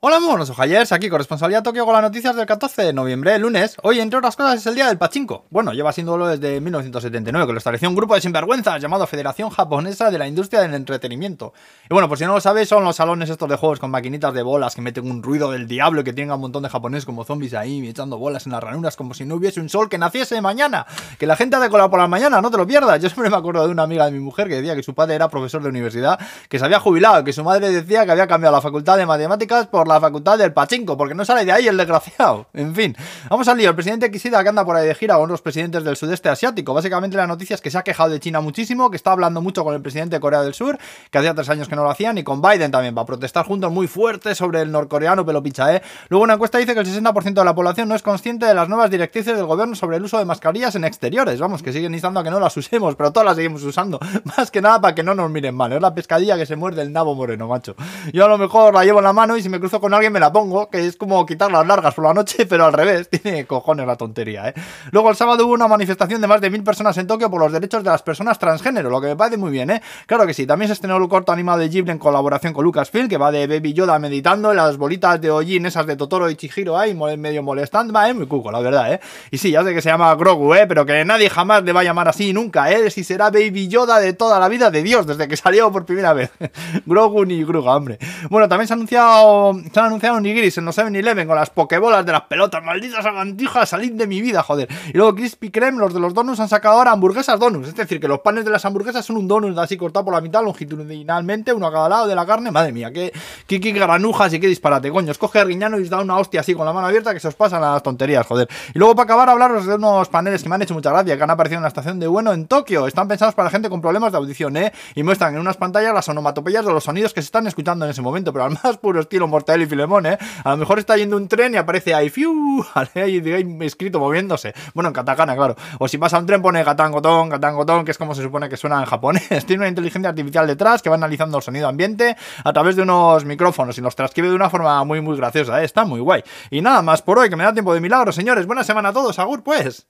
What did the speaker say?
Hola, monos ojayers, aquí corresponsalía Tokio con las noticias del 14 de noviembre, lunes. Hoy, entre otras cosas, es el día del pachinko. Bueno, lleva siéndolo desde 1979, que lo estableció un grupo de sinvergüenzas llamado Federación Japonesa de la Industria del Entretenimiento. Y bueno, por si no lo sabéis, son los salones estos de juegos con maquinitas de bolas que meten un ruido del diablo y que tienen un montón de japoneses como zombies ahí echando bolas en las ranuras como si no hubiese un sol que naciese mañana. Que la gente ha de colar por la mañana, no te lo pierdas. Yo siempre me acuerdo de una amiga de mi mujer que decía que su padre era profesor de universidad, que se había jubilado, que su madre decía que había cambiado la facultad de matemáticas por la facultad del pachinko porque no sale de ahí el desgraciado. En fin, vamos al lío. El presidente Kishida que anda por ahí de gira con los presidentes del sudeste asiático. Básicamente la noticia es que se ha quejado de China muchísimo, que está hablando mucho con el presidente de Corea del Sur, que hacía tres años que no lo hacían, y con Biden también, va a protestar juntos muy fuerte sobre el norcoreano pelo picha, ¿eh? Luego una encuesta dice que el 60% de la población no es consciente de las nuevas directrices del gobierno sobre el uso de mascarillas en exteriores. Vamos, que siguen instando a que no las usemos, pero todas las seguimos usando. Más que nada para que no nos miren mal. Es la pescadilla que se muerde el nabo moreno, macho. Yo a lo mejor la llevo en la mano y si me cruzo con alguien me la pongo, que es como quitar las largas por la noche, pero al revés. Tiene cojones la tontería, ¿eh? Luego el sábado hubo una manifestación de más de mil personas en Tokio por los derechos de las personas transgénero, lo que me parece muy bien, ¿eh? Claro que sí, también se estrenó el corto animado de Ghibli en colaboración con Lucasfilm, que va de Baby Yoda meditando en las bolitas de Ojin, esas de Totoro y Chihiro ahí, medio molestando, ¿eh? Muy cuco, la verdad, ¿eh? Y sí, ya sé que se llama Grogu, ¿eh? Pero que nadie jamás le va a llamar así nunca, ¿eh? Si será Baby Yoda de toda la vida de Dios, desde que salió por primera vez. Grogu ni Gruga, hombre. Bueno, también se ha anunciado, se han anunciado nigiris en los 7-Eleven con las Pokémon bolas de las pelotas, malditas agantijas, salid de mi vida, joder. Y luego Crispy Kreme, los de los donuts han sacado ahora hamburguesas donuts, es decir, que los panes de las hamburguesas son un donut así cortado por la mitad longitudinalmente, uno a cada lado de la carne, madre mía, qué, qué, granujas y qué disparate, coño, escoge a Riñano y os da una hostia así con la mano abierta que se os pasan las tonterías, joder. Y luego para acabar hablaros de unos paneles que me han hecho mucha gracia, que han aparecido en la estación de Bueno en Tokio, están pensados para gente con problemas de audición, ¿eh? Y muestran en unas pantallas las onomatopeyas de los sonidos que se están escuchando en ese momento, pero al más puro estilo Mortal y Filemón, ¿eh? A lo mejor está yendo un tren y aparece ahí, fiu, ahí escrito moviéndose. Bueno, en katakana, claro. O si pasa un tren pone katangotón, katangotón, que es como se supone que suena en japonés. Tiene una inteligencia artificial detrás que va analizando el sonido ambiente a través de unos micrófonos y los transcribe de una forma muy, muy graciosa. ¿eh? Está muy guay. Y nada más por hoy, que me da tiempo de milagro, señores. Buena semana a todos. Agur, pues.